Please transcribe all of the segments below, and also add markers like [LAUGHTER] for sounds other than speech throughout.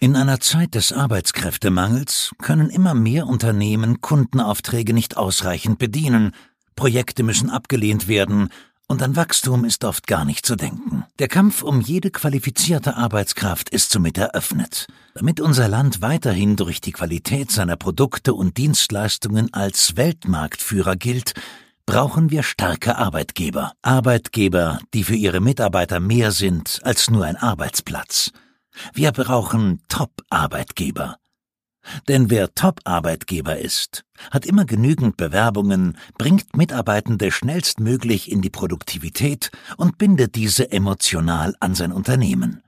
In einer Zeit des Arbeitskräftemangels können immer mehr Unternehmen Kundenaufträge nicht ausreichend bedienen, Projekte müssen abgelehnt werden, und an Wachstum ist oft gar nicht zu denken. Der Kampf um jede qualifizierte Arbeitskraft ist somit eröffnet. Damit unser Land weiterhin durch die Qualität seiner Produkte und Dienstleistungen als Weltmarktführer gilt, brauchen wir starke Arbeitgeber. Arbeitgeber, die für ihre Mitarbeiter mehr sind als nur ein Arbeitsplatz. Wir brauchen Top-Arbeitgeber. Denn wer Top-Arbeitgeber ist, hat immer genügend Bewerbungen, bringt Mitarbeitende schnellstmöglich in die Produktivität und bindet diese emotional an sein Unternehmen.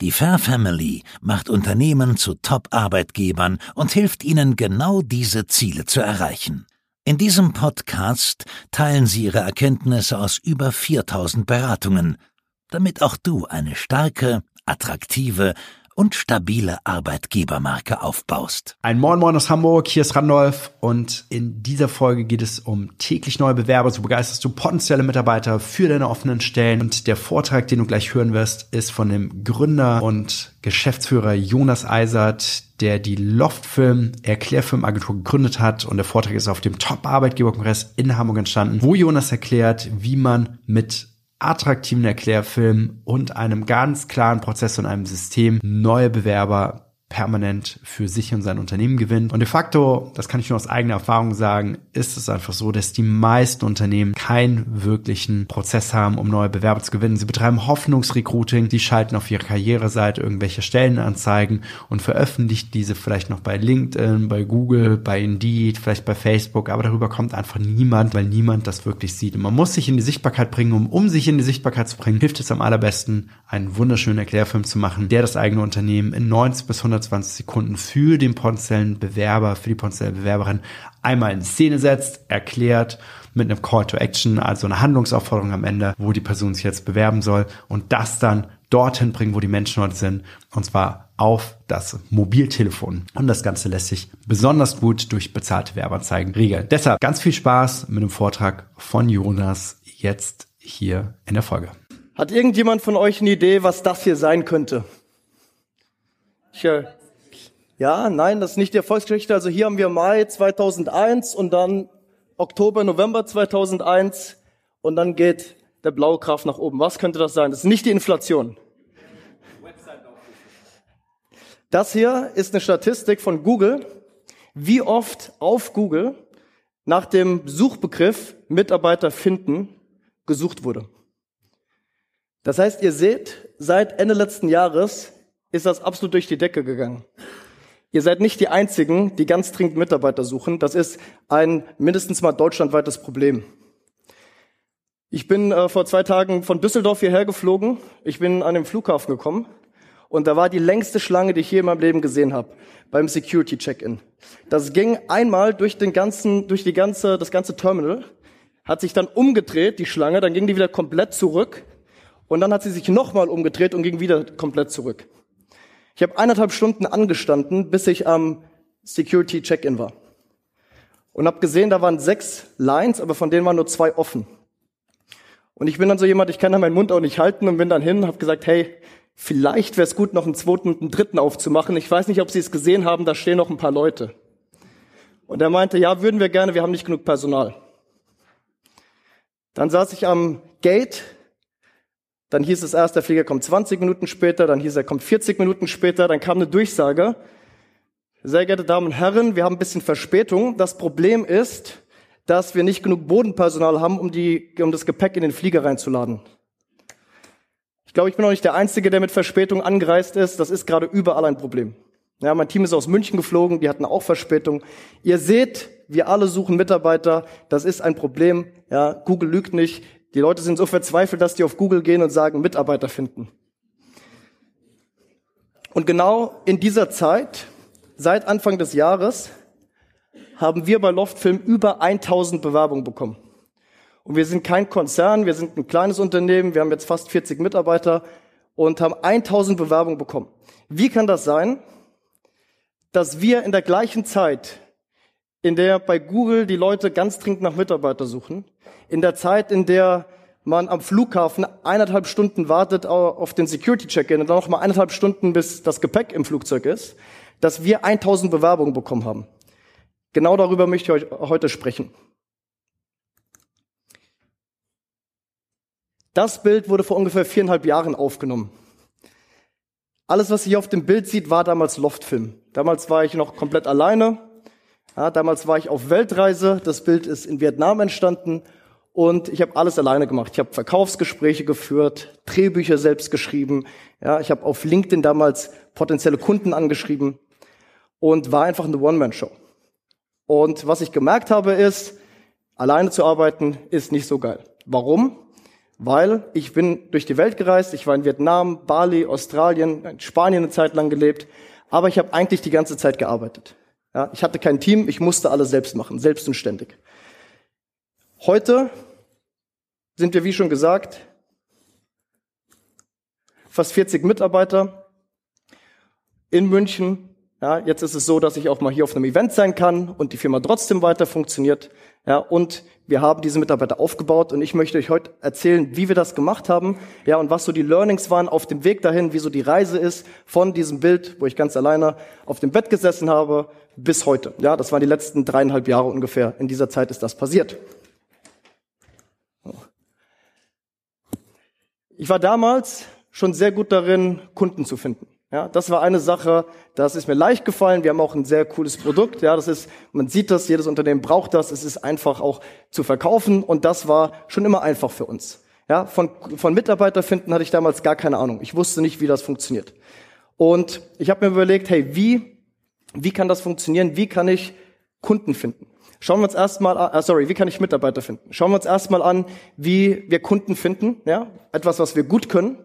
Die Fair Family macht Unternehmen zu Top-Arbeitgebern und hilft ihnen genau diese Ziele zu erreichen. In diesem Podcast teilen sie ihre Erkenntnisse aus über 4000 Beratungen, damit auch du eine starke, attraktive und stabile Arbeitgebermarke aufbaust. Ein Moin Moin aus Hamburg, hier ist Randolph und in dieser Folge geht es um täglich neue Bewerber. So begeisterst du potenzielle Mitarbeiter für deine offenen Stellen und der Vortrag, den du gleich hören wirst, ist von dem Gründer und Geschäftsführer Jonas Eisert, der die Loftfilm Erklärfilmagentur gegründet hat und der Vortrag ist auf dem Top Arbeitgeberkongress in Hamburg entstanden, wo Jonas erklärt, wie man mit attraktiven Erklärfilm und einem ganz klaren Prozess und einem System neue Bewerber permanent für sich und sein Unternehmen gewinnt. Und de facto, das kann ich nur aus eigener Erfahrung sagen, ist es einfach so, dass die meisten Unternehmen keinen wirklichen Prozess haben, um neue Bewerber zu gewinnen. Sie betreiben Hoffnungsrecruiting, sie schalten auf ihrer Karriereseite irgendwelche Stellenanzeigen und veröffentlichen diese vielleicht noch bei LinkedIn, bei Google, bei Indeed, vielleicht bei Facebook, aber darüber kommt einfach niemand, weil niemand das wirklich sieht. Und man muss sich in die Sichtbarkeit bringen, um, um sich in die Sichtbarkeit zu bringen, hilft es am allerbesten, einen wunderschönen Erklärfilm zu machen, der das eigene Unternehmen in 90 bis 100 120 Sekunden für den potenziellen Bewerber, für die potenzielle Bewerberin einmal in Szene setzt, erklärt mit einem Call to Action, also eine Handlungsaufforderung am Ende, wo die Person sich jetzt bewerben soll und das dann dorthin bringen, wo die Menschen heute sind, und zwar auf das Mobiltelefon. Und das Ganze lässt sich besonders gut durch bezahlte Werbeanzeigen regeln. Deshalb ganz viel Spaß mit dem Vortrag von Jonas jetzt hier in der Folge. Hat irgendjemand von euch eine Idee, was das hier sein könnte? Ich, ja, nein, das ist nicht die Erfolgsgeschichte. Also hier haben wir Mai 2001 und dann Oktober, November 2001 und dann geht der blaue Graph nach oben. Was könnte das sein? Das ist nicht die Inflation. Das hier ist eine Statistik von Google, wie oft auf Google nach dem Suchbegriff Mitarbeiter finden gesucht wurde. Das heißt, ihr seht, seit Ende letzten Jahres ist das absolut durch die Decke gegangen. Ihr seid nicht die Einzigen, die ganz dringend Mitarbeiter suchen. Das ist ein mindestens mal deutschlandweites Problem. Ich bin äh, vor zwei Tagen von Düsseldorf hierher geflogen. Ich bin an den Flughafen gekommen und da war die längste Schlange, die ich je in meinem Leben gesehen habe, beim Security Check-in. Das ging einmal durch den ganzen, durch die ganze, das ganze Terminal, hat sich dann umgedreht, die Schlange, dann ging die wieder komplett zurück und dann hat sie sich nochmal umgedreht und ging wieder komplett zurück. Ich habe eineinhalb Stunden angestanden, bis ich am Security Check-in war. Und habe gesehen, da waren sechs Lines, aber von denen waren nur zwei offen. Und ich bin dann so jemand, ich kann da meinen Mund auch nicht halten und bin dann hin, habe gesagt, hey, vielleicht wäre es gut, noch einen zweiten und einen dritten aufzumachen. Ich weiß nicht, ob Sie es gesehen haben, da stehen noch ein paar Leute. Und er meinte, ja, würden wir gerne, wir haben nicht genug Personal. Dann saß ich am Gate dann hieß es erst, der Flieger kommt 20 Minuten später, dann hieß er kommt 40 Minuten später, dann kam eine Durchsage. Sehr geehrte Damen und Herren, wir haben ein bisschen Verspätung. Das Problem ist, dass wir nicht genug Bodenpersonal haben, um, die, um das Gepäck in den Flieger reinzuladen. Ich glaube, ich bin auch nicht der Einzige, der mit Verspätung angereist ist. Das ist gerade überall ein Problem. Ja, mein Team ist aus München geflogen, die hatten auch Verspätung. Ihr seht, wir alle suchen Mitarbeiter. Das ist ein Problem. Ja, Google lügt nicht. Die Leute sind so verzweifelt, dass die auf Google gehen und sagen, Mitarbeiter finden. Und genau in dieser Zeit, seit Anfang des Jahres, haben wir bei Loftfilm über 1000 Bewerbungen bekommen. Und wir sind kein Konzern, wir sind ein kleines Unternehmen, wir haben jetzt fast 40 Mitarbeiter und haben 1000 Bewerbungen bekommen. Wie kann das sein, dass wir in der gleichen Zeit, in der bei Google die Leute ganz dringend nach Mitarbeiter suchen, in der Zeit, in der man am Flughafen eineinhalb Stunden wartet auf den Security-Check-In und dann noch mal eineinhalb Stunden, bis das Gepäck im Flugzeug ist, dass wir 1000 Bewerbungen bekommen haben. Genau darüber möchte ich heute sprechen. Das Bild wurde vor ungefähr viereinhalb Jahren aufgenommen. Alles, was ihr hier auf dem Bild sieht, war damals Loftfilm. Damals war ich noch komplett alleine. Ja, damals war ich auf Weltreise. Das Bild ist in Vietnam entstanden und ich habe alles alleine gemacht. Ich habe Verkaufsgespräche geführt, Drehbücher selbst geschrieben. Ja, ich habe auf LinkedIn damals potenzielle Kunden angeschrieben und war einfach eine One-Man-Show. Und was ich gemerkt habe ist, alleine zu arbeiten ist nicht so geil. Warum? weil ich bin durch die Welt gereist, ich war in Vietnam, Bali, Australien, in Spanien eine Zeit lang gelebt, aber ich habe eigentlich die ganze Zeit gearbeitet. Ja, ich hatte kein Team, ich musste alles selbst machen, selbst und ständig. Heute sind wir, wie schon gesagt, fast 40 Mitarbeiter in München. Ja, jetzt ist es so, dass ich auch mal hier auf einem Event sein kann und die Firma trotzdem weiter funktioniert. Ja, und wir haben diese Mitarbeiter aufgebaut und ich möchte euch heute erzählen, wie wir das gemacht haben, ja, und was so die Learnings waren auf dem Weg dahin, wie so die Reise ist von diesem Bild, wo ich ganz alleine auf dem Bett gesessen habe, bis heute. Ja, das waren die letzten dreieinhalb Jahre ungefähr. In dieser Zeit ist das passiert. Ich war damals schon sehr gut darin, Kunden zu finden. Ja, das war eine Sache, das ist mir leicht gefallen. Wir haben auch ein sehr cooles Produkt. Ja, das ist, man sieht das, jedes Unternehmen braucht das. Es ist einfach auch zu verkaufen und das war schon immer einfach für uns. Ja, von, von Mitarbeiter finden hatte ich damals gar keine Ahnung. Ich wusste nicht, wie das funktioniert. Und ich habe mir überlegt, hey, wie, wie kann das funktionieren? Wie kann ich Kunden finden? Schauen wir uns erstmal an, uh, sorry, wie kann ich Mitarbeiter finden? Schauen wir uns erstmal an, wie wir Kunden finden, ja? Etwas, was wir gut können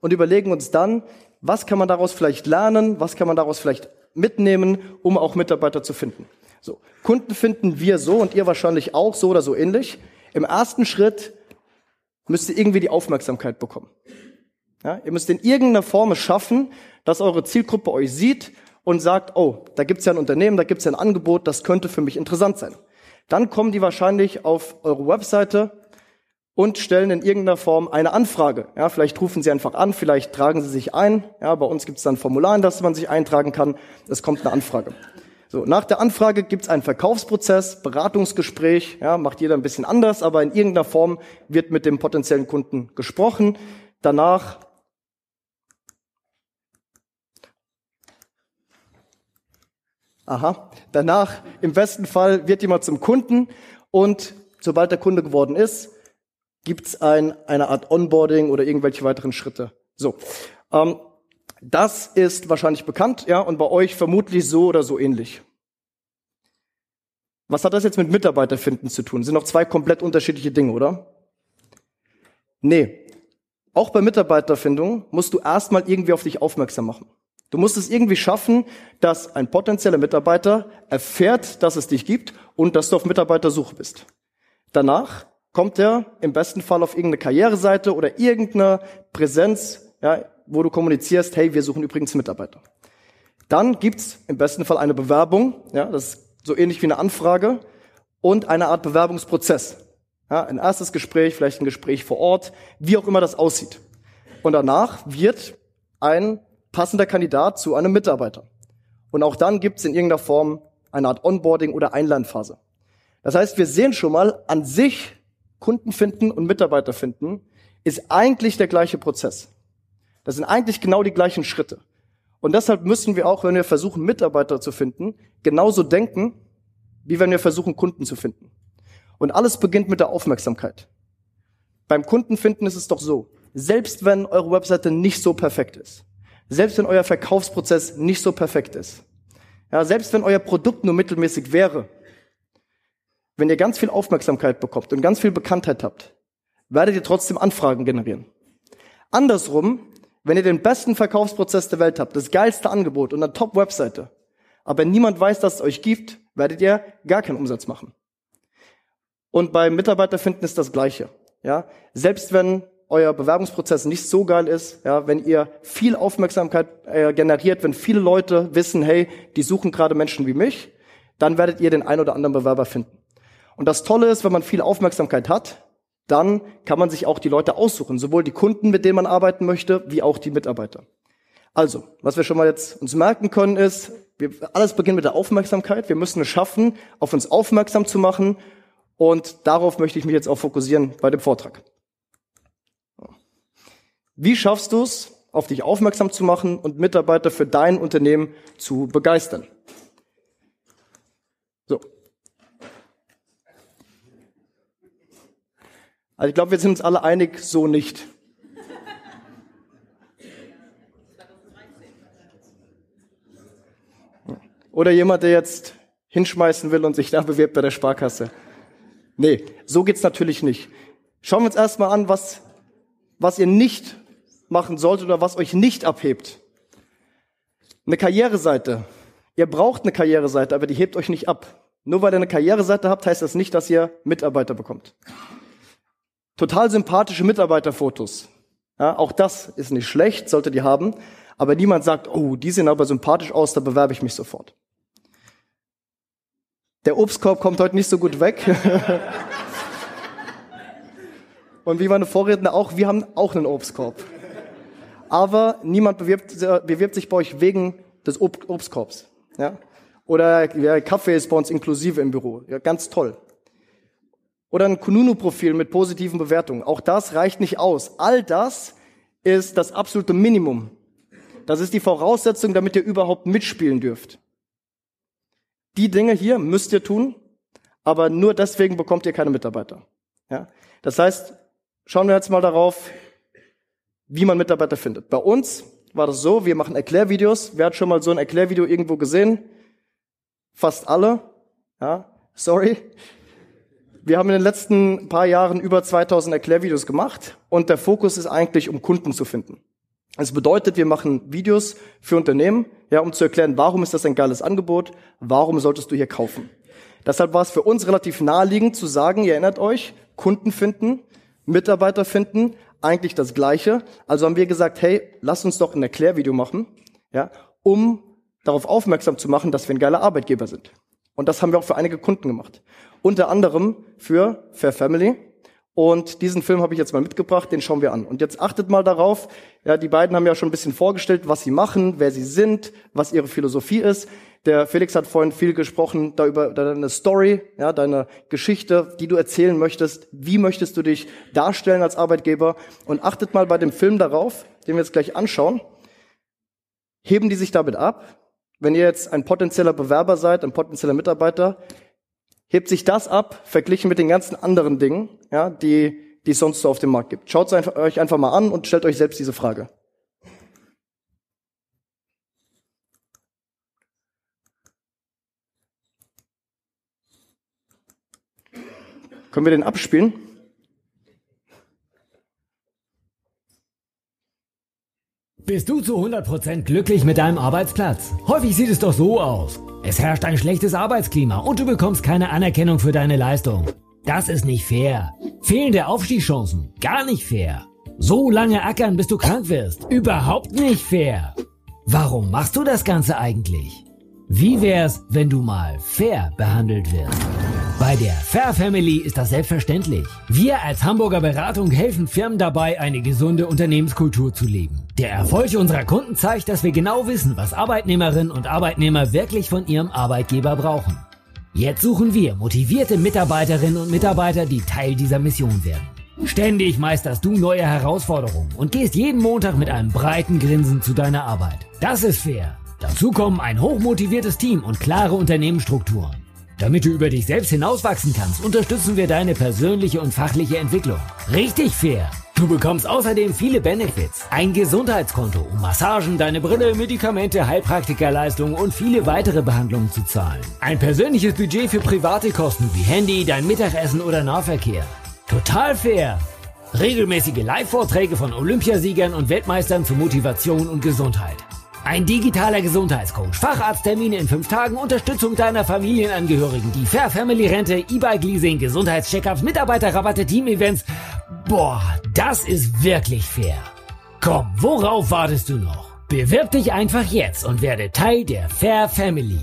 und überlegen uns dann, was kann man daraus vielleicht lernen, was kann man daraus vielleicht mitnehmen, um auch Mitarbeiter zu finden. So, Kunden finden wir so und ihr wahrscheinlich auch so oder so ähnlich. Im ersten Schritt müsst ihr irgendwie die Aufmerksamkeit bekommen. Ja, ihr müsst in irgendeiner Form schaffen, dass eure Zielgruppe euch sieht und sagt, oh, da gibt's ja ein Unternehmen, da gibt's ja ein Angebot, das könnte für mich interessant sein. Dann kommen die wahrscheinlich auf eure Webseite und stellen in irgendeiner Form eine Anfrage. Ja, vielleicht rufen Sie einfach an, vielleicht tragen Sie sich ein. Ja, bei uns gibt es dann ein Formular, in das man sich eintragen kann. Es kommt eine Anfrage. So, nach der Anfrage gibt es einen Verkaufsprozess, Beratungsgespräch. Ja, macht jeder ein bisschen anders, aber in irgendeiner Form wird mit dem potenziellen Kunden gesprochen. Danach Aha. Danach, im besten Fall, wird jemand zum Kunden und sobald der Kunde geworden ist, gibt es ein, eine Art Onboarding oder irgendwelche weiteren Schritte. So, ähm, das ist wahrscheinlich bekannt, ja, und bei euch vermutlich so oder so ähnlich. Was hat das jetzt mit Mitarbeiterfinden zu tun? Das sind noch zwei komplett unterschiedliche Dinge, oder? Nee. Auch bei Mitarbeiterfindung musst du erstmal irgendwie auf dich aufmerksam machen. Du musst es irgendwie schaffen, dass ein potenzieller Mitarbeiter erfährt, dass es dich gibt und dass du auf Mitarbeitersuche bist. Danach kommt er im besten Fall auf irgendeine Karriereseite oder irgendeine Präsenz, ja, wo du kommunizierst, hey, wir suchen übrigens Mitarbeiter. Dann gibt's im besten Fall eine Bewerbung, ja, das ist so ähnlich wie eine Anfrage und eine Art Bewerbungsprozess. Ja, ein erstes Gespräch, vielleicht ein Gespräch vor Ort, wie auch immer das aussieht. Und danach wird ein passender Kandidat zu einem Mitarbeiter. Und auch dann gibt's in irgendeiner Form eine Art Onboarding oder Einlernphase. Das heißt, wir sehen schon mal, an sich Kunden finden und Mitarbeiter finden, ist eigentlich der gleiche Prozess. Das sind eigentlich genau die gleichen Schritte. Und deshalb müssen wir auch, wenn wir versuchen, Mitarbeiter zu finden, genauso denken, wie wenn wir versuchen, Kunden zu finden. Und alles beginnt mit der Aufmerksamkeit. Beim Kundenfinden ist es doch so, selbst wenn eure Webseite nicht so perfekt ist, selbst wenn euer Verkaufsprozess nicht so perfekt ist, ja, selbst wenn euer Produkt nur mittelmäßig wäre, wenn ihr ganz viel Aufmerksamkeit bekommt und ganz viel Bekanntheit habt, werdet ihr trotzdem Anfragen generieren. Andersrum, wenn ihr den besten Verkaufsprozess der Welt habt, das geilste Angebot und eine Top-Webseite, aber niemand weiß, dass es euch gibt, werdet ihr gar keinen Umsatz machen. Und beim Mitarbeiterfinden ist das Gleiche. Ja, selbst wenn euer Bewerbungsprozess nicht so geil ist, ja, wenn ihr viel Aufmerksamkeit äh, generiert, wenn viele Leute wissen, hey, die suchen gerade Menschen wie mich, dann werdet ihr den ein oder anderen Bewerber finden. Und das Tolle ist, wenn man viel Aufmerksamkeit hat, dann kann man sich auch die Leute aussuchen, sowohl die Kunden, mit denen man arbeiten möchte, wie auch die Mitarbeiter. Also, was wir schon mal jetzt uns merken können, ist, wir, alles beginnt mit der Aufmerksamkeit. Wir müssen es schaffen, auf uns aufmerksam zu machen. Und darauf möchte ich mich jetzt auch fokussieren bei dem Vortrag. Wie schaffst du es, auf dich aufmerksam zu machen und Mitarbeiter für dein Unternehmen zu begeistern? So. Also ich glaube, wir sind uns alle einig, so nicht. Oder jemand, der jetzt hinschmeißen will und sich da bewirbt bei der Sparkasse. Nee, so geht's natürlich nicht. Schauen wir uns erstmal an, was, was ihr nicht machen solltet oder was euch nicht abhebt. Eine Karriereseite. Ihr braucht eine Karriereseite, aber die hebt euch nicht ab. Nur weil ihr eine Karriereseite habt, heißt das nicht, dass ihr Mitarbeiter bekommt. Total sympathische Mitarbeiterfotos. Ja, auch das ist nicht schlecht, solltet ihr haben. Aber niemand sagt, oh, die sehen aber sympathisch aus, da bewerbe ich mich sofort. Der Obstkorb kommt heute nicht so gut weg. [LAUGHS] Und wie meine Vorredner auch, wir haben auch einen Obstkorb. Aber niemand bewirbt, bewirbt sich bei euch wegen des Ob Obstkorbs. Ja? Oder ja, Kaffee ist bei uns inklusive im Büro. Ja, ganz toll. Oder ein Kununu-Profil mit positiven Bewertungen. Auch das reicht nicht aus. All das ist das absolute Minimum. Das ist die Voraussetzung, damit ihr überhaupt mitspielen dürft. Die Dinge hier müsst ihr tun, aber nur deswegen bekommt ihr keine Mitarbeiter. Ja? Das heißt, schauen wir jetzt mal darauf, wie man Mitarbeiter findet. Bei uns war das so, wir machen Erklärvideos. Wer hat schon mal so ein Erklärvideo irgendwo gesehen? Fast alle. Ja, sorry. Wir haben in den letzten paar Jahren über 2000 Erklärvideos gemacht und der Fokus ist eigentlich, um Kunden zu finden. Das bedeutet, wir machen Videos für Unternehmen, ja, um zu erklären, warum ist das ein geiles Angebot, warum solltest du hier kaufen. Deshalb war es für uns relativ naheliegend zu sagen, ihr erinnert euch, Kunden finden, Mitarbeiter finden, eigentlich das Gleiche. Also haben wir gesagt, hey, lass uns doch ein Erklärvideo machen, ja, um darauf aufmerksam zu machen, dass wir ein geiler Arbeitgeber sind. Und das haben wir auch für einige Kunden gemacht. Unter anderem für Fair Family, und diesen Film habe ich jetzt mal mitgebracht, den schauen wir an. Und jetzt achtet mal darauf, ja, die beiden haben ja schon ein bisschen vorgestellt, was sie machen, wer sie sind, was ihre Philosophie ist. Der Felix hat vorhin viel gesprochen da über deine Story, ja, deine Geschichte, die du erzählen möchtest. Wie möchtest du dich darstellen als Arbeitgeber? Und achtet mal bei dem Film darauf, den wir jetzt gleich anschauen. Heben die sich damit ab? Wenn ihr jetzt ein potenzieller Bewerber seid, ein potenzieller Mitarbeiter, hebt sich das ab, verglichen mit den ganzen anderen Dingen, ja, die, die es sonst so auf dem Markt gibt. Schaut es euch einfach mal an und stellt euch selbst diese Frage. Können wir den abspielen? Bist du zu 100% glücklich mit deinem Arbeitsplatz? Häufig sieht es doch so aus. Es herrscht ein schlechtes Arbeitsklima und du bekommst keine Anerkennung für deine Leistung. Das ist nicht fair. Fehlende Aufstiegschancen. Gar nicht fair. So lange ackern, bis du krank wirst. Überhaupt nicht fair. Warum machst du das Ganze eigentlich? Wie wär's, wenn du mal fair behandelt wirst? Bei der Fair Family ist das selbstverständlich. Wir als Hamburger Beratung helfen Firmen dabei, eine gesunde Unternehmenskultur zu leben. Der Erfolg unserer Kunden zeigt, dass wir genau wissen, was Arbeitnehmerinnen und Arbeitnehmer wirklich von ihrem Arbeitgeber brauchen. Jetzt suchen wir motivierte Mitarbeiterinnen und Mitarbeiter, die Teil dieser Mission werden. Ständig meisterst du neue Herausforderungen und gehst jeden Montag mit einem breiten Grinsen zu deiner Arbeit. Das ist fair. Dazu kommen ein hochmotiviertes Team und klare Unternehmensstrukturen. Damit du über dich selbst hinauswachsen kannst, unterstützen wir deine persönliche und fachliche Entwicklung. Richtig fair. Du bekommst außerdem viele Benefits. Ein Gesundheitskonto, um Massagen, deine Brille, Medikamente, Heilpraktikerleistungen und viele weitere Behandlungen zu zahlen. Ein persönliches Budget für private Kosten wie Handy, dein Mittagessen oder Nahverkehr. Total fair. Regelmäßige Live-Vorträge von Olympiasiegern und Weltmeistern zur Motivation und Gesundheit. Ein digitaler Gesundheitscoach, Facharzttermine in fünf Tagen, Unterstützung deiner Familienangehörigen, die Fair Family Rente, E-Bike Leasing, Gesundheitscheckups, Mitarbeiterrabatte, Team-Events. Boah, das ist wirklich fair. Komm, worauf wartest du noch? Bewirb dich einfach jetzt und werde Teil der Fair Family.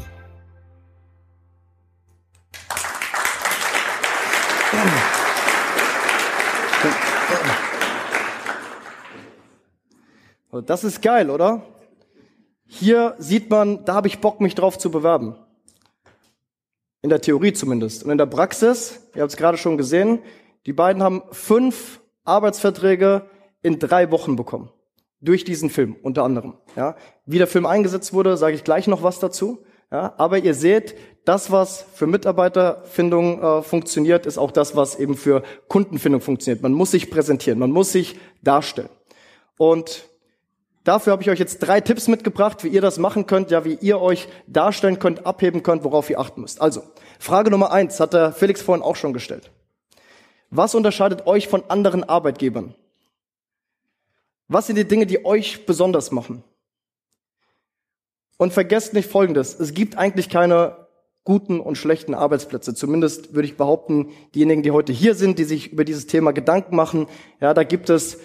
Oh, das ist geil, oder? Hier sieht man, da habe ich Bock, mich drauf zu bewerben. In der Theorie zumindest. Und in der Praxis, ihr habt es gerade schon gesehen, die beiden haben fünf Arbeitsverträge in drei Wochen bekommen. Durch diesen Film, unter anderem. Ja. Wie der Film eingesetzt wurde, sage ich gleich noch was dazu. Ja. Aber ihr seht, das, was für Mitarbeiterfindung äh, funktioniert, ist auch das, was eben für Kundenfindung funktioniert. Man muss sich präsentieren, man muss sich darstellen. Und dafür habe ich euch jetzt drei Tipps mitgebracht, wie ihr das machen könnt, ja, wie ihr euch darstellen könnt, abheben könnt, worauf ihr achten müsst. Also, Frage Nummer eins hat der Felix vorhin auch schon gestellt. Was unterscheidet euch von anderen Arbeitgebern? Was sind die Dinge, die euch besonders machen? Und vergesst nicht Folgendes. Es gibt eigentlich keine guten und schlechten Arbeitsplätze. Zumindest würde ich behaupten, diejenigen, die heute hier sind, die sich über dieses Thema Gedanken machen, ja, da gibt es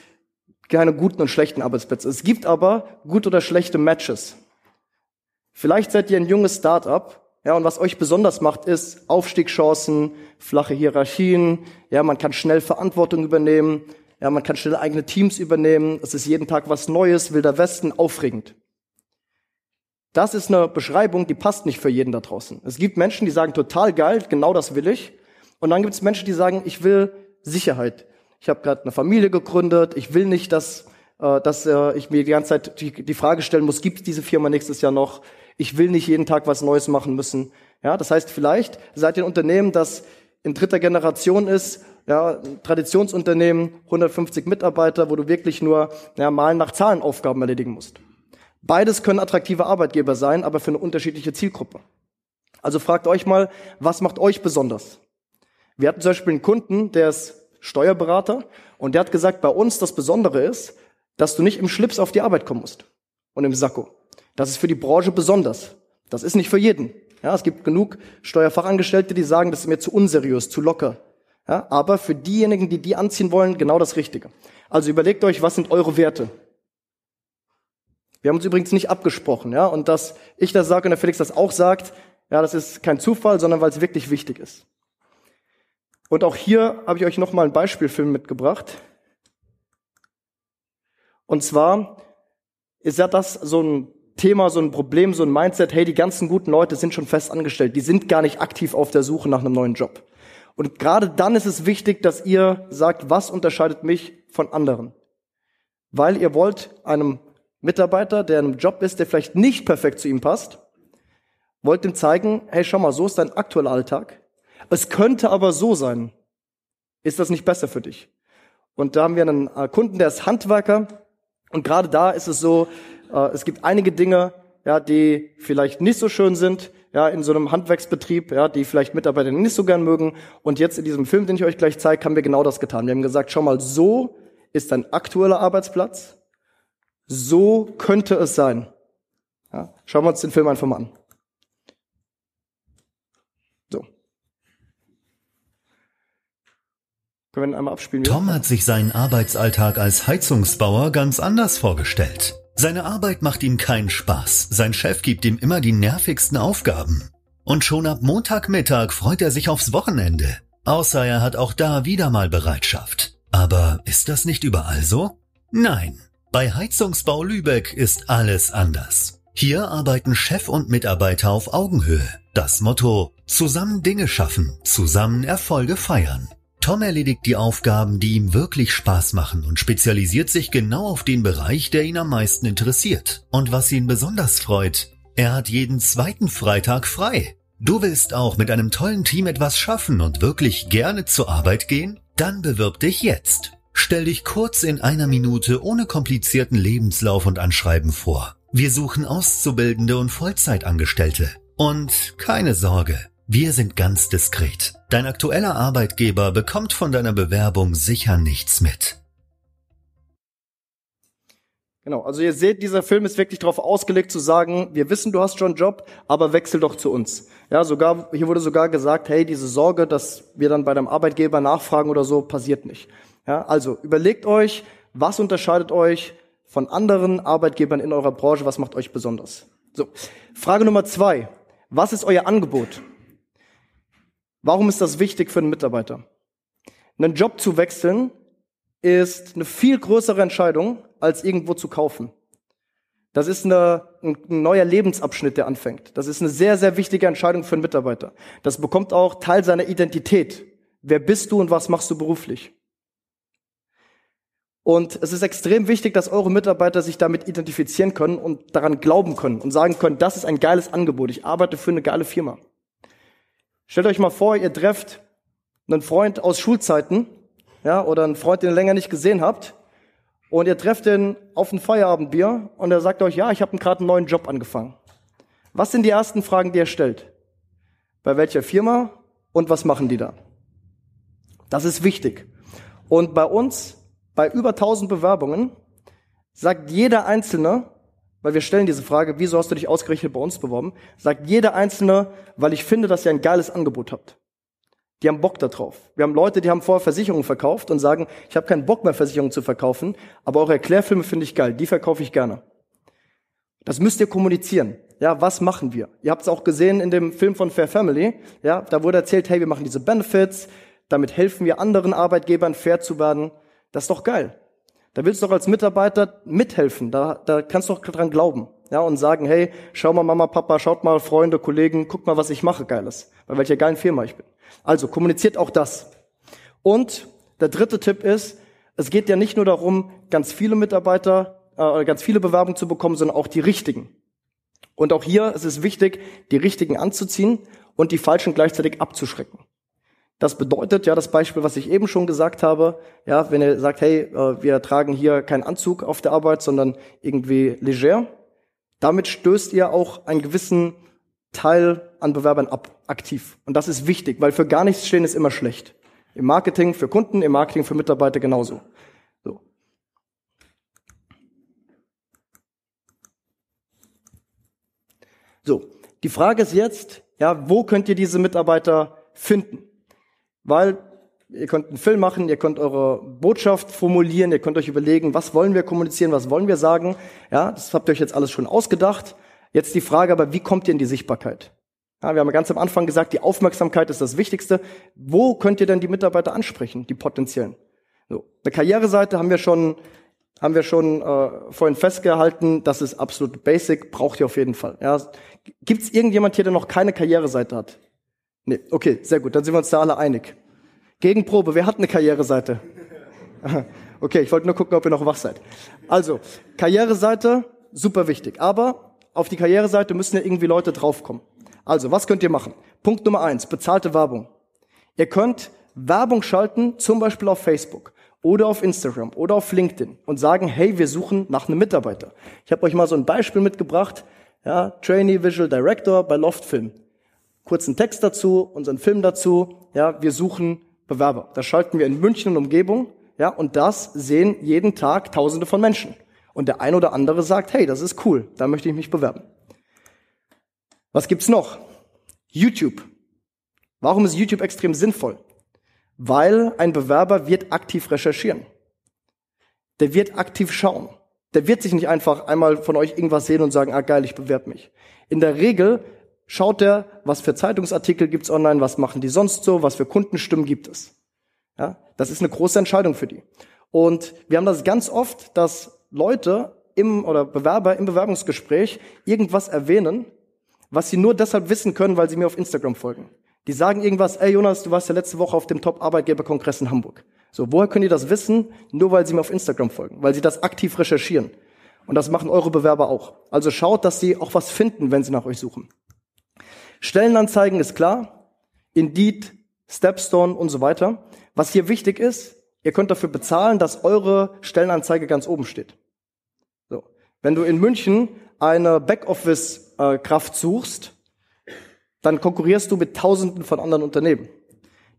keine guten und schlechten Arbeitsplätze. Es gibt aber gute oder schlechte Matches. Vielleicht seid ihr ein junges Start-up, ja, und was euch besonders macht, ist Aufstiegschancen, flache Hierarchien, ja, man kann schnell Verantwortung übernehmen, ja, man kann schnell eigene Teams übernehmen, es ist jeden Tag was Neues, wilder Westen, aufregend. Das ist eine Beschreibung, die passt nicht für jeden da draußen. Es gibt Menschen, die sagen, total geil, genau das will ich. Und dann gibt es Menschen, die sagen, ich will Sicherheit. Ich habe gerade eine Familie gegründet, ich will nicht, dass, äh, dass äh, ich mir die ganze Zeit die, die Frage stellen muss, gibt es diese Firma nächstes Jahr noch? Ich will nicht jeden Tag was Neues machen müssen. Ja, das heißt, vielleicht seid ihr ein Unternehmen, das in dritter Generation ist, ja, Traditionsunternehmen, 150 Mitarbeiter, wo du wirklich nur ja, mal nach Zahlen Aufgaben erledigen musst. Beides können attraktive Arbeitgeber sein, aber für eine unterschiedliche Zielgruppe. Also fragt euch mal, was macht euch besonders? Wir hatten zum Beispiel einen Kunden, der ist Steuerberater und der hat gesagt, bei uns das Besondere ist, dass du nicht im Schlips auf die Arbeit kommen musst und im Sakko. Das ist für die Branche besonders. Das ist nicht für jeden. Ja, es gibt genug Steuerfachangestellte, die sagen, das ist mir zu unseriös, zu locker. Ja, aber für diejenigen, die die anziehen wollen, genau das Richtige. Also überlegt euch, was sind eure Werte? Wir haben uns übrigens nicht abgesprochen, ja, und dass ich das sage und der Felix das auch sagt, ja, das ist kein Zufall, sondern weil es wirklich wichtig ist. Und auch hier habe ich euch nochmal einen Beispielfilm mitgebracht. Und zwar ist ja das so ein Thema, so ein Problem, so ein Mindset, hey, die ganzen guten Leute sind schon fest angestellt, die sind gar nicht aktiv auf der Suche nach einem neuen Job. Und gerade dann ist es wichtig, dass ihr sagt, was unterscheidet mich von anderen? Weil ihr wollt einem Mitarbeiter, der in einem Job ist, der vielleicht nicht perfekt zu ihm passt, wollt ihm zeigen, hey, schau mal, so ist dein aktueller Alltag. Es könnte aber so sein. Ist das nicht besser für dich? Und da haben wir einen äh, Kunden, der ist Handwerker. Und gerade da ist es so, äh, es gibt einige Dinge, ja, die vielleicht nicht so schön sind, ja, in so einem Handwerksbetrieb, ja, die vielleicht Mitarbeiter nicht so gern mögen. Und jetzt in diesem Film, den ich euch gleich zeige, haben wir genau das getan. Wir haben gesagt, schau mal, so ist dein aktueller Arbeitsplatz. So könnte es sein. Ja, schauen wir uns den Film einfach mal an. So. Können wir einmal abspielen? Tom hat sich seinen Arbeitsalltag als Heizungsbauer ganz anders vorgestellt. Seine Arbeit macht ihm keinen Spaß. Sein Chef gibt ihm immer die nervigsten Aufgaben. Und schon ab Montagmittag freut er sich aufs Wochenende. Außer er hat auch da wieder mal Bereitschaft. Aber ist das nicht überall so? Nein. Bei Heizungsbau Lübeck ist alles anders. Hier arbeiten Chef und Mitarbeiter auf Augenhöhe. Das Motto, zusammen Dinge schaffen, zusammen Erfolge feiern. Tom erledigt die Aufgaben, die ihm wirklich Spaß machen und spezialisiert sich genau auf den Bereich, der ihn am meisten interessiert. Und was ihn besonders freut, er hat jeden zweiten Freitag frei. Du willst auch mit einem tollen Team etwas schaffen und wirklich gerne zur Arbeit gehen? Dann bewirb dich jetzt. Stell dich kurz in einer Minute ohne komplizierten Lebenslauf und Anschreiben vor. Wir suchen Auszubildende und Vollzeitangestellte. Und keine Sorge, wir sind ganz diskret. Dein aktueller Arbeitgeber bekommt von deiner Bewerbung sicher nichts mit. Genau, also ihr seht, dieser Film ist wirklich darauf ausgelegt zu sagen, wir wissen, du hast schon einen Job, aber wechsel doch zu uns. Ja, sogar, hier wurde sogar gesagt, hey, diese Sorge, dass wir dann bei deinem Arbeitgeber nachfragen oder so, passiert nicht. Ja, also überlegt euch, was unterscheidet euch von anderen Arbeitgebern in eurer Branche, was macht euch besonders? So, Frage Nummer zwei. Was ist euer Angebot? Warum ist das wichtig für einen Mitarbeiter? Einen Job zu wechseln ist eine viel größere Entscheidung, als irgendwo zu kaufen. Das ist eine, ein neuer Lebensabschnitt, der anfängt. Das ist eine sehr, sehr wichtige Entscheidung für einen Mitarbeiter. Das bekommt auch Teil seiner Identität. Wer bist du und was machst du beruflich? Und es ist extrem wichtig, dass eure Mitarbeiter sich damit identifizieren können und daran glauben können und sagen können, das ist ein geiles Angebot. Ich arbeite für eine geile Firma. Stellt euch mal vor, ihr trefft einen Freund aus Schulzeiten, ja, oder einen Freund, den ihr länger nicht gesehen habt, und ihr trefft ihn auf ein Feierabendbier und er sagt euch, ja, ich habe gerade einen neuen Job angefangen. Was sind die ersten Fragen, die er stellt? Bei welcher Firma und was machen die da? Das ist wichtig. Und bei uns bei über 1000 Bewerbungen sagt jeder Einzelne, weil wir stellen diese Frage, wieso hast du dich ausgerechnet bei uns beworben, sagt jeder Einzelne, weil ich finde, dass ihr ein geiles Angebot habt. Die haben Bock darauf. Wir haben Leute, die haben vorher Versicherungen verkauft und sagen, ich habe keinen Bock mehr, Versicherungen zu verkaufen, aber eure Erklärfilme finde ich geil, die verkaufe ich gerne. Das müsst ihr kommunizieren. Ja, was machen wir? Ihr habt es auch gesehen in dem Film von Fair Family. Ja, da wurde erzählt, hey, wir machen diese Benefits, damit helfen wir anderen Arbeitgebern fair zu werden. Das ist doch geil. Da willst du doch als Mitarbeiter mithelfen. Da, da kannst du doch dran glauben. Ja, und sagen, hey, schau mal Mama, Papa, schaut mal Freunde, Kollegen, guck mal, was ich mache, Geiles. Bei welcher geilen Firma ich bin. Also, kommuniziert auch das. Und der dritte Tipp ist, es geht ja nicht nur darum, ganz viele Mitarbeiter, äh, ganz viele Bewerbungen zu bekommen, sondern auch die richtigen. Und auch hier ist es wichtig, die richtigen anzuziehen und die falschen gleichzeitig abzuschrecken. Das bedeutet, ja, das Beispiel, was ich eben schon gesagt habe, ja, wenn ihr sagt, hey, äh, wir tragen hier keinen Anzug auf der Arbeit, sondern irgendwie leger, damit stößt ihr auch einen gewissen Teil an Bewerbern ab, aktiv. Und das ist wichtig, weil für gar nichts stehen ist immer schlecht. Im Marketing für Kunden, im Marketing für Mitarbeiter genauso. So. So. Die Frage ist jetzt, ja, wo könnt ihr diese Mitarbeiter finden? Weil ihr könnt einen Film machen, ihr könnt eure Botschaft formulieren, ihr könnt euch überlegen, was wollen wir kommunizieren, was wollen wir sagen. Ja, das habt ihr euch jetzt alles schon ausgedacht. Jetzt die Frage aber, wie kommt ihr in die Sichtbarkeit? Ja, wir haben ja ganz am Anfang gesagt, die Aufmerksamkeit ist das Wichtigste. Wo könnt ihr denn die Mitarbeiter ansprechen, die potenziellen? So, eine Karriereseite haben wir schon, haben wir schon äh, vorhin festgehalten, das ist absolut basic, braucht ihr auf jeden Fall. Ja, Gibt es irgendjemand hier, der noch keine Karriereseite hat? Nee, okay, sehr gut, dann sind wir uns da alle einig. Gegenprobe, wer hat eine Karriereseite? Okay, ich wollte nur gucken, ob ihr noch wach seid. Also, Karriereseite, super wichtig. Aber auf die Karriereseite müssen ja irgendwie Leute draufkommen. Also, was könnt ihr machen? Punkt Nummer eins, bezahlte Werbung. Ihr könnt Werbung schalten, zum Beispiel auf Facebook oder auf Instagram oder auf LinkedIn und sagen, hey, wir suchen nach einem Mitarbeiter. Ich habe euch mal so ein Beispiel mitgebracht. Ja, Trainee Visual Director bei Loftfilm kurzen Text dazu, unseren Film dazu. Ja, wir suchen Bewerber. Das schalten wir in München und Umgebung. Ja, und das sehen jeden Tag Tausende von Menschen. Und der ein oder andere sagt, hey, das ist cool, da möchte ich mich bewerben. Was gibt's noch? YouTube. Warum ist YouTube extrem sinnvoll? Weil ein Bewerber wird aktiv recherchieren. Der wird aktiv schauen. Der wird sich nicht einfach einmal von euch irgendwas sehen und sagen, ah geil, ich bewerbe mich. In der Regel schaut er, was für Zeitungsartikel gibt's online, was machen die sonst so, was für Kundenstimmen gibt es. Ja, das ist eine große Entscheidung für die. Und wir haben das ganz oft, dass Leute im oder Bewerber im Bewerbungsgespräch irgendwas erwähnen, was sie nur deshalb wissen können, weil sie mir auf Instagram folgen. Die sagen irgendwas, ey Jonas, du warst ja letzte Woche auf dem Top-Arbeitgeberkongress in Hamburg. So, woher können die das wissen? Nur weil sie mir auf Instagram folgen, weil sie das aktiv recherchieren. Und das machen eure Bewerber auch. Also schaut, dass sie auch was finden, wenn sie nach euch suchen. Stellenanzeigen ist klar, Indeed, Stepstone und so weiter. Was hier wichtig ist, ihr könnt dafür bezahlen, dass eure Stellenanzeige ganz oben steht. So. Wenn du in München eine Backoffice-Kraft suchst, dann konkurrierst du mit Tausenden von anderen Unternehmen.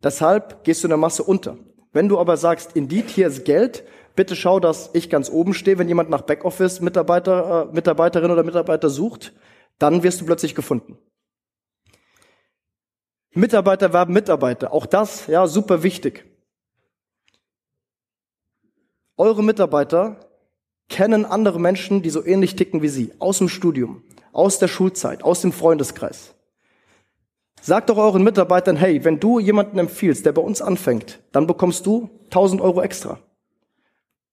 Deshalb gehst du in der Masse unter. Wenn du aber sagst, Indeed, hier ist Geld, bitte schau, dass ich ganz oben stehe, wenn jemand nach Backoffice-Mitarbeiter, äh, Mitarbeiterin oder Mitarbeiter sucht, dann wirst du plötzlich gefunden. Mitarbeiter werben Mitarbeiter. Auch das, ja, super wichtig. Eure Mitarbeiter kennen andere Menschen, die so ähnlich ticken wie sie, aus dem Studium, aus der Schulzeit, aus dem Freundeskreis. Sagt doch euren Mitarbeitern, hey, wenn du jemanden empfiehlst, der bei uns anfängt, dann bekommst du 1000 Euro extra.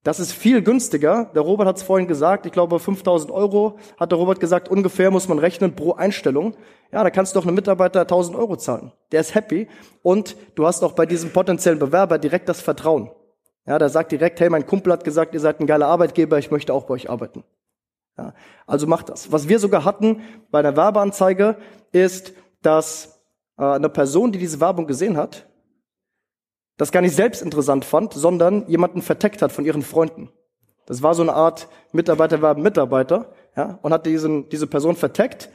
Das ist viel günstiger. Der Robert hat es vorhin gesagt, ich glaube 5000 Euro hat der Robert gesagt, ungefähr muss man rechnen pro Einstellung. Ja, da kannst du doch einem Mitarbeiter 1000 Euro zahlen. Der ist happy und du hast auch bei diesem potenziellen Bewerber direkt das Vertrauen. Ja, der sagt direkt, hey, mein Kumpel hat gesagt, ihr seid ein geiler Arbeitgeber, ich möchte auch bei euch arbeiten. Ja, also macht das. Was wir sogar hatten bei einer Werbeanzeige ist, dass äh, eine Person, die diese Werbung gesehen hat, das gar nicht selbst interessant fand, sondern jemanden verteckt hat von ihren Freunden. Das war so eine Art Mitarbeiter werben Mitarbeiter, ja, und hat diesen, diese Person verteckt.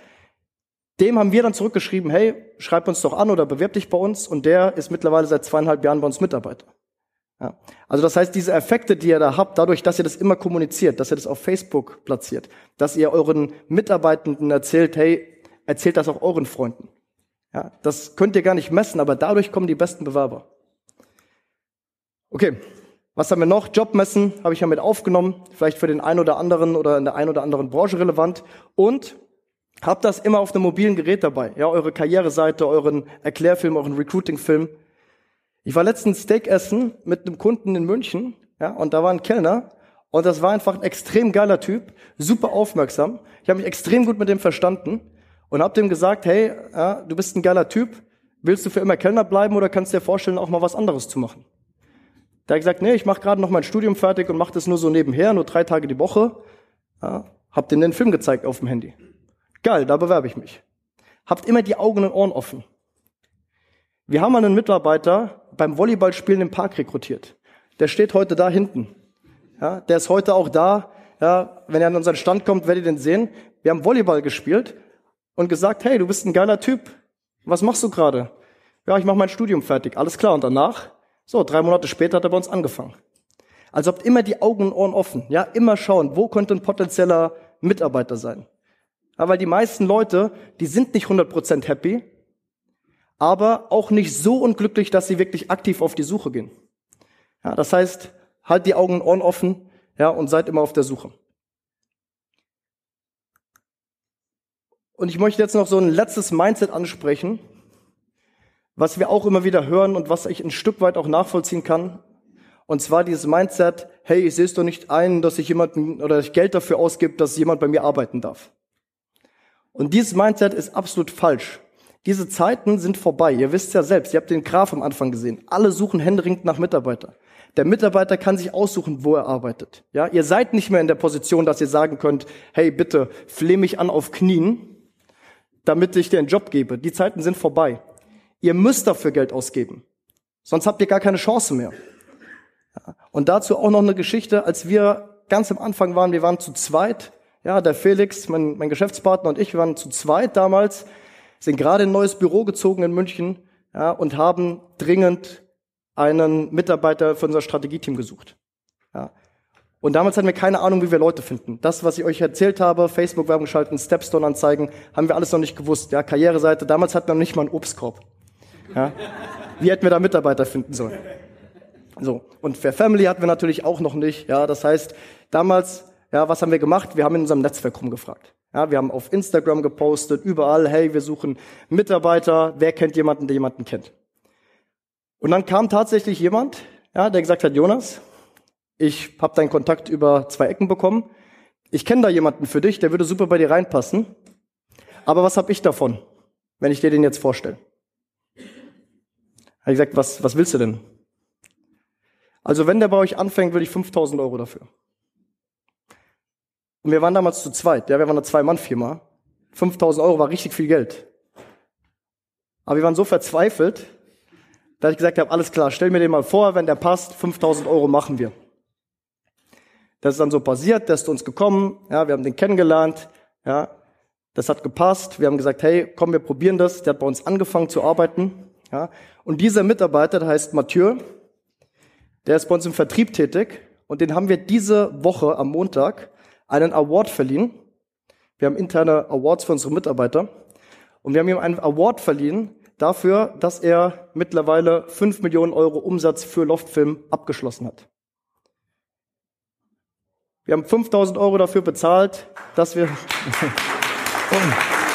Dem haben wir dann zurückgeschrieben, hey, schreib uns doch an oder bewerb dich bei uns. Und der ist mittlerweile seit zweieinhalb Jahren bei uns Mitarbeiter. Ja. Also das heißt, diese Effekte, die ihr da habt, dadurch, dass ihr das immer kommuniziert, dass ihr das auf Facebook platziert, dass ihr euren Mitarbeitenden erzählt, hey, erzählt das auch euren Freunden. Ja, das könnt ihr gar nicht messen, aber dadurch kommen die besten Bewerber. Okay, was haben wir noch? Jobmessen habe ich ja mit aufgenommen, vielleicht für den einen oder anderen oder in der einen oder anderen Branche relevant. Und habt das immer auf einem mobilen Gerät dabei. Ja, eure Karriereseite, euren Erklärfilm, euren Recruiting-Film. Ich war letztens Steak essen mit einem Kunden in München, ja, und da war ein Kellner und das war einfach ein extrem geiler Typ, super aufmerksam. Ich habe mich extrem gut mit dem verstanden und habe dem gesagt, hey, ja, du bist ein geiler Typ, willst du für immer Kellner bleiben oder kannst dir vorstellen, auch mal was anderes zu machen? Der hat gesagt, nee, ich mache gerade noch mein Studium fertig und mache das nur so nebenher, nur drei Tage die Woche. Ja, hab dem den Film gezeigt auf dem Handy. Geil, da bewerbe ich mich. Habt immer die Augen und Ohren offen. Wir haben einen Mitarbeiter beim Volleyballspielen im Park rekrutiert. Der steht heute da hinten. Ja, der ist heute auch da. Ja, wenn er an unseren Stand kommt, werdet ihr den sehen. Wir haben Volleyball gespielt und gesagt, hey, du bist ein geiler Typ. Was machst du gerade? Ja, ich mache mein Studium fertig. Alles klar. Und danach so, drei Monate später hat er bei uns angefangen. Also habt immer die Augen und Ohren offen. Ja, immer schauen, wo könnte ein potenzieller Mitarbeiter sein. Ja, weil die meisten Leute, die sind nicht 100% happy, aber auch nicht so unglücklich, dass sie wirklich aktiv auf die Suche gehen. Ja, das heißt, halt die Augen und Ohren offen, ja, und seid immer auf der Suche. Und ich möchte jetzt noch so ein letztes Mindset ansprechen, was wir auch immer wieder hören und was ich ein Stück weit auch nachvollziehen kann. Und zwar dieses Mindset, hey, ich sehe es doch nicht ein, dass ich jemanden oder ich Geld dafür ausgebe, dass jemand bei mir arbeiten darf. Und dieses Mindset ist absolut falsch. Diese Zeiten sind vorbei. Ihr wisst ja selbst, ihr habt den Graph am Anfang gesehen. Alle suchen händeringend nach Mitarbeiter. Der Mitarbeiter kann sich aussuchen, wo er arbeitet. Ja, ihr seid nicht mehr in der Position, dass ihr sagen könnt, hey, bitte, fleh mich an auf Knien, damit ich dir einen Job gebe. Die Zeiten sind vorbei. Ihr müsst dafür Geld ausgeben. Sonst habt ihr gar keine Chance mehr. Und dazu auch noch eine Geschichte, als wir ganz am Anfang waren, wir waren zu zweit, ja, der Felix, mein, mein Geschäftspartner und ich, wir waren zu zweit damals, sind gerade in ein neues Büro gezogen in München, ja, und haben dringend einen Mitarbeiter für unser Strategieteam gesucht. Ja. Und damals hatten wir keine Ahnung, wie wir Leute finden. Das, was ich euch erzählt habe, Facebook-Werbung schalten, Stepstone-Anzeigen, haben wir alles noch nicht gewusst. Ja, Karriereseite, damals hatten wir noch nicht mal einen Obstkorb. Ja? Wie hätten wir da Mitarbeiter finden sollen? So. Und für Family hatten wir natürlich auch noch nicht. Ja, das heißt, damals, ja, was haben wir gemacht? Wir haben in unserem Netzwerk rumgefragt. Ja, wir haben auf Instagram gepostet, überall, hey, wir suchen Mitarbeiter. Wer kennt jemanden, der jemanden kennt? Und dann kam tatsächlich jemand, ja, der gesagt hat, Jonas, ich habe deinen Kontakt über zwei Ecken bekommen. Ich kenne da jemanden für dich, der würde super bei dir reinpassen. Aber was habe ich davon, wenn ich dir den jetzt vorstelle? Habe ich gesagt, was, was willst du denn? Also wenn der bei euch anfängt, will ich 5000 Euro dafür. Und wir waren damals zu zweit, ja, wir waren eine Zwei-Mann-Firma. 5000 Euro war richtig viel Geld. Aber wir waren so verzweifelt, dass ich gesagt habe, alles klar, stell mir den mal vor, wenn der passt, 5000 Euro machen wir. Das ist dann so passiert, der ist zu uns gekommen, ja, wir haben den kennengelernt, ja, das hat gepasst, wir haben gesagt, hey, komm, wir probieren das, der hat bei uns angefangen zu arbeiten, ja, und dieser Mitarbeiter, der heißt Mathieu, der ist bei uns im Vertrieb tätig und den haben wir diese Woche am Montag einen Award verliehen. Wir haben interne Awards für unsere Mitarbeiter und wir haben ihm einen Award verliehen dafür, dass er mittlerweile 5 Millionen Euro Umsatz für Loftfilm abgeschlossen hat. Wir haben 5000 Euro dafür bezahlt, dass wir [LAUGHS] [LAUGHS]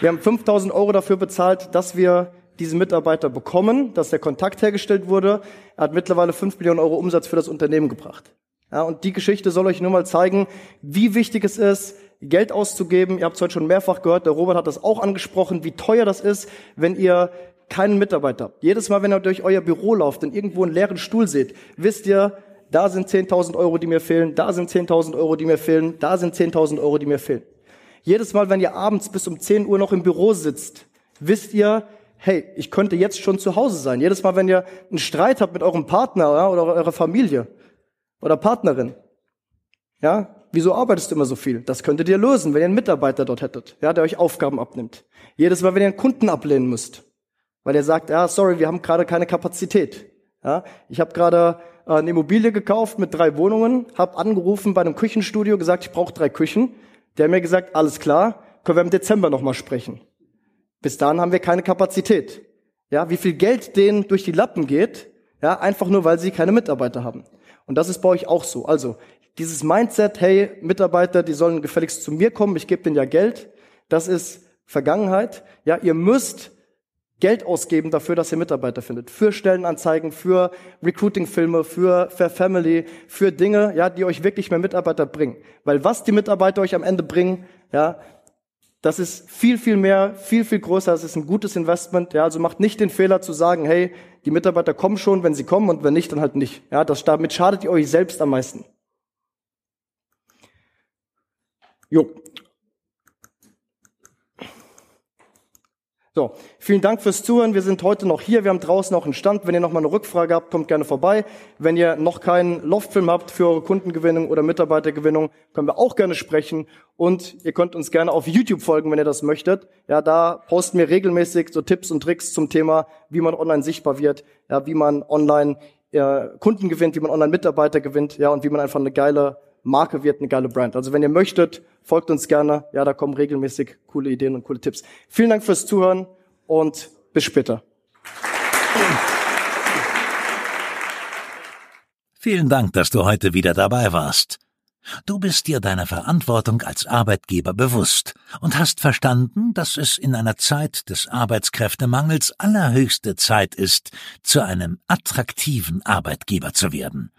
Wir haben 5000 Euro dafür bezahlt, dass wir diesen Mitarbeiter bekommen, dass der Kontakt hergestellt wurde. Er hat mittlerweile fünf Millionen Euro Umsatz für das Unternehmen gebracht. Ja, und die Geschichte soll euch nur mal zeigen, wie wichtig es ist, Geld auszugeben. Ihr habt es heute schon mehrfach gehört, der Robert hat das auch angesprochen, wie teuer das ist, wenn ihr keinen Mitarbeiter habt. Jedes Mal, wenn ihr durch euer Büro lauft und irgendwo einen leeren Stuhl seht, wisst ihr, da sind 10.000 Euro, die mir fehlen, da sind 10.000 Euro, die mir fehlen, da sind 10.000 Euro, die mir fehlen. Jedes Mal, wenn ihr abends bis um 10 Uhr noch im Büro sitzt, wisst ihr, hey, ich könnte jetzt schon zu Hause sein. Jedes Mal, wenn ihr einen Streit habt mit eurem Partner oder eurer Familie oder Partnerin, ja, wieso arbeitest du immer so viel? Das könntet ihr lösen, wenn ihr einen Mitarbeiter dort hättet, ja, der euch Aufgaben abnimmt. Jedes Mal, wenn ihr einen Kunden ablehnen müsst, weil er sagt, ja, sorry, wir haben gerade keine Kapazität. Ja, ich habe gerade äh, eine Immobilie gekauft mit drei Wohnungen, habe angerufen bei einem Küchenstudio, gesagt, ich brauche drei Küchen. Der hat mir gesagt, alles klar, können wir im Dezember nochmal sprechen. Bis dahin haben wir keine Kapazität. Ja, wie viel Geld denen durch die Lappen geht, ja, einfach nur, weil sie keine Mitarbeiter haben. Und das ist bei euch auch so. Also, dieses Mindset, hey, Mitarbeiter, die sollen gefälligst zu mir kommen, ich gebe denen ja Geld, das ist Vergangenheit. Ja, ihr müsst Geld ausgeben dafür, dass ihr Mitarbeiter findet. Für Stellenanzeigen, für Recruiting-Filme, für Fair Family, für Dinge, ja, die euch wirklich mehr Mitarbeiter bringen. Weil was die Mitarbeiter euch am Ende bringen, ja, das ist viel, viel mehr, viel, viel größer. Das ist ein gutes Investment. Ja, also macht nicht den Fehler zu sagen, hey, die Mitarbeiter kommen schon, wenn sie kommen und wenn nicht, dann halt nicht. Ja, das, damit schadet ihr euch selbst am meisten. Jo, So, vielen Dank fürs Zuhören. Wir sind heute noch hier. Wir haben draußen auch einen Stand. Wenn ihr noch mal eine Rückfrage habt, kommt gerne vorbei. Wenn ihr noch keinen Loftfilm habt für eure Kundengewinnung oder Mitarbeitergewinnung, können wir auch gerne sprechen. Und ihr könnt uns gerne auf YouTube folgen, wenn ihr das möchtet. Ja, da posten wir regelmäßig so Tipps und Tricks zum Thema, wie man online sichtbar wird, ja, wie man online ja, Kunden gewinnt, wie man online Mitarbeiter gewinnt, ja, und wie man einfach eine geile Marke wird, eine geile Brand. Also wenn ihr möchtet, folgt uns gerne. Ja, da kommen regelmäßig coole Ideen und coole Tipps. Vielen Dank fürs Zuhören und bis später. Vielen Dank, dass du heute wieder dabei warst. Du bist dir deiner Verantwortung als Arbeitgeber bewusst und hast verstanden, dass es in einer Zeit des Arbeitskräftemangels allerhöchste Zeit ist, zu einem attraktiven Arbeitgeber zu werden.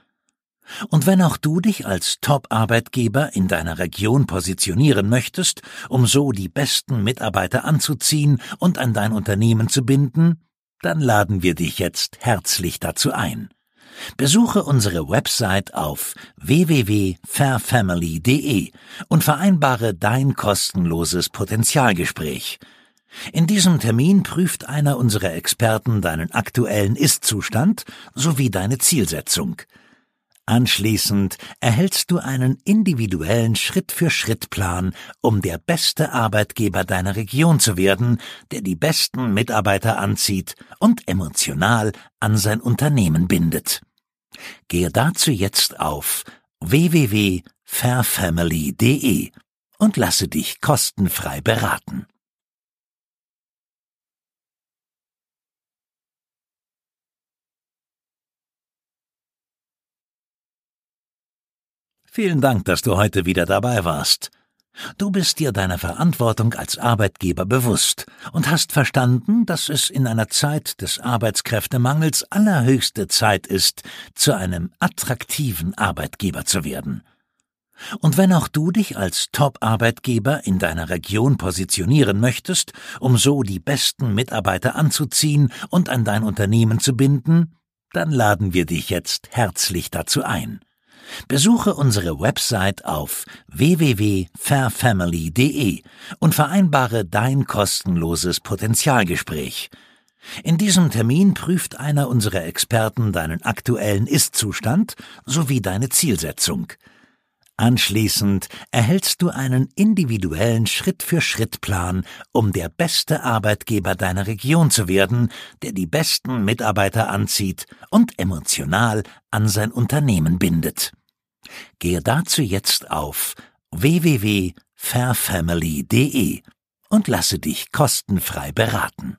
Und wenn auch du dich als Top-Arbeitgeber in deiner Region positionieren möchtest, um so die besten Mitarbeiter anzuziehen und an dein Unternehmen zu binden, dann laden wir dich jetzt herzlich dazu ein. Besuche unsere Website auf www.fairfamily.de und vereinbare dein kostenloses Potenzialgespräch. In diesem Termin prüft einer unserer Experten deinen aktuellen Ist-Zustand sowie deine Zielsetzung. Anschließend erhältst du einen individuellen Schritt-für-Schritt-Plan, um der beste Arbeitgeber deiner Region zu werden, der die besten Mitarbeiter anzieht und emotional an sein Unternehmen bindet. Gehe dazu jetzt auf www.fairfamily.de und lasse dich kostenfrei beraten. Vielen Dank, dass du heute wieder dabei warst. Du bist dir deiner Verantwortung als Arbeitgeber bewusst und hast verstanden, dass es in einer Zeit des Arbeitskräftemangels allerhöchste Zeit ist, zu einem attraktiven Arbeitgeber zu werden. Und wenn auch du dich als Top-Arbeitgeber in deiner Region positionieren möchtest, um so die besten Mitarbeiter anzuziehen und an dein Unternehmen zu binden, dann laden wir dich jetzt herzlich dazu ein. Besuche unsere Website auf www.fairfamily.de und vereinbare dein kostenloses Potenzialgespräch. In diesem Termin prüft einer unserer Experten deinen aktuellen Ist-Zustand sowie deine Zielsetzung. Anschließend erhältst du einen individuellen Schritt-für-Schritt-Plan, um der beste Arbeitgeber deiner Region zu werden, der die besten Mitarbeiter anzieht und emotional an sein Unternehmen bindet. Gehe dazu jetzt auf www.fairfamily.de und lasse dich kostenfrei beraten.